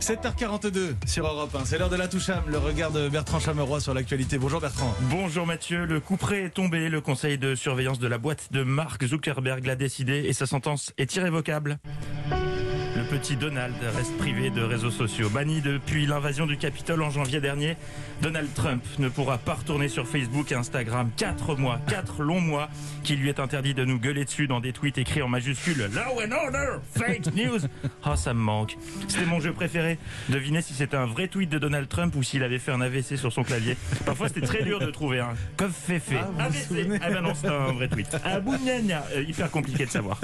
7h42 sur Europe 1. C'est l'heure de la touche le regard de Bertrand Chameroy sur l'actualité. Bonjour Bertrand. Bonjour Mathieu. Le coup près est tombé. Le conseil de surveillance de la boîte de Mark Zuckerberg l'a décidé et sa sentence est irrévocable. Petit Donald reste privé de réseaux sociaux. Banni depuis l'invasion du Capitole en janvier dernier, Donald Trump ne pourra pas retourner sur Facebook et Instagram. Quatre mois, quatre longs mois, qui lui est interdit de nous gueuler dessus dans des tweets écrits en majuscules. Law and order, fake news. Oh, ça me manque. C'était mon jeu préféré. Devinez si c'était un vrai tweet de Donald Trump ou s'il avait fait un AVC sur son clavier. Parfois, c'était très dur de trouver un coffre fait fait. Ah, AVC. Ah ben non, c'était un vrai tweet. Ah, euh, hyper compliqué de savoir.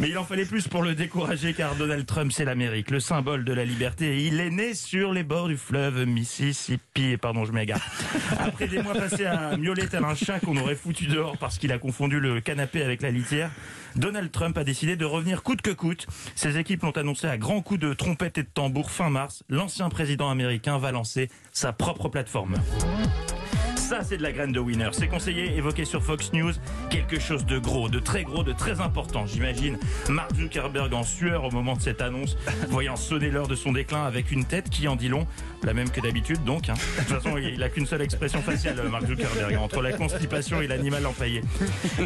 Mais il en fallait plus pour le décourager car Donald Trump, c'est l'Amérique, le symbole de la liberté. Et il est né sur les bords du fleuve Mississippi. Pardon, je m'égare. Après des mois passés à miauler tel un chat qu'on aurait foutu dehors parce qu'il a confondu le canapé avec la litière, Donald Trump a décidé de revenir coûte que coûte. Ses équipes l'ont annoncé à grands coups de trompette et de tambour fin mars. L'ancien président américain va lancer sa propre plateforme. Ça, c'est de la graine de winner. Ses conseillers évoquaient sur Fox News quelque chose de gros, de très gros, de très important. J'imagine Mark Zuckerberg en sueur au moment de cette annonce, voyant sonner l'heure de son déclin avec une tête qui en dit long, la même que d'habitude donc. Hein. De toute façon, il n'a qu'une seule expression faciale, Mark Zuckerberg, entre la constipation et l'animal empaillé.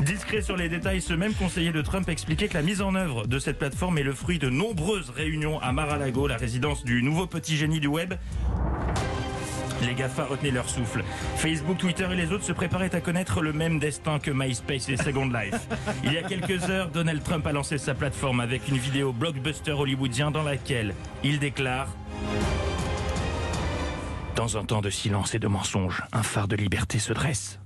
Discret sur les détails, ce même conseiller de Trump expliquait que la mise en œuvre de cette plateforme est le fruit de nombreuses réunions à Mar-a-Lago, la résidence du nouveau petit génie du web. Les GAFA retenaient leur souffle. Facebook, Twitter et les autres se préparaient à connaître le même destin que MySpace et Second Life. Il y a quelques heures, Donald Trump a lancé sa plateforme avec une vidéo blockbuster hollywoodien dans laquelle il déclare Dans un temps de silence et de mensonges, un phare de liberté se dresse.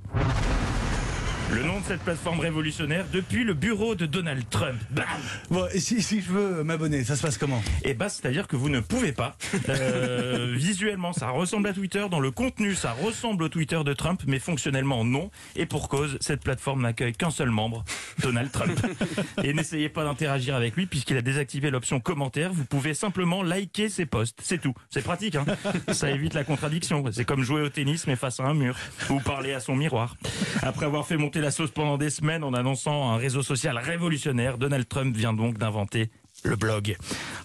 Le nom de cette plateforme révolutionnaire depuis le bureau de Donald Trump. Bam Bon, et si, si je veux m'abonner, ça se passe comment? Et bah, c'est-à-dire que vous ne pouvez pas. Euh, visuellement, ça ressemble à Twitter. Dans le contenu, ça ressemble au Twitter de Trump, mais fonctionnellement, non. Et pour cause, cette plateforme n'accueille qu'un seul membre, Donald Trump. Et n'essayez pas d'interagir avec lui, puisqu'il a désactivé l'option commentaire. Vous pouvez simplement liker ses posts. C'est tout. C'est pratique, hein Ça évite la contradiction. C'est comme jouer au tennis, mais face à un mur. Ou parler à son miroir. Après avoir fait monter la sauce pendant des semaines en annonçant un réseau social révolutionnaire, Donald Trump vient donc d'inventer le blog.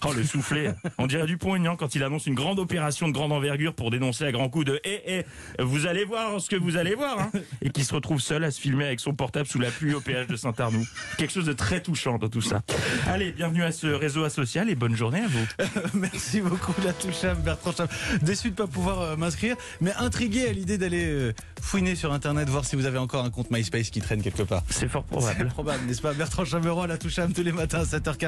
Oh, le soufflet. On dirait Dupont-Aignan quand il annonce une grande opération de grande envergure pour dénoncer à grands coups de Eh, eh, vous allez voir ce que vous allez voir, hein Et qui se retrouve seul à se filmer avec son portable sous la pluie au péage de Saint-Arnoux. Quelque chose de très touchant dans tout ça. Allez, bienvenue à ce réseau asocial et bonne journée à vous. Merci beaucoup la touche Bertrand Cham. Déçu de pas pouvoir euh, m'inscrire, mais intrigué à l'idée d'aller euh, fouiner sur internet, voir si vous avez encore un compte MySpace qui traîne quelque part. C'est fort C'est probable. probable, n'est-ce pas Bertrand Chameroy, la touche tous les matins à 7h40.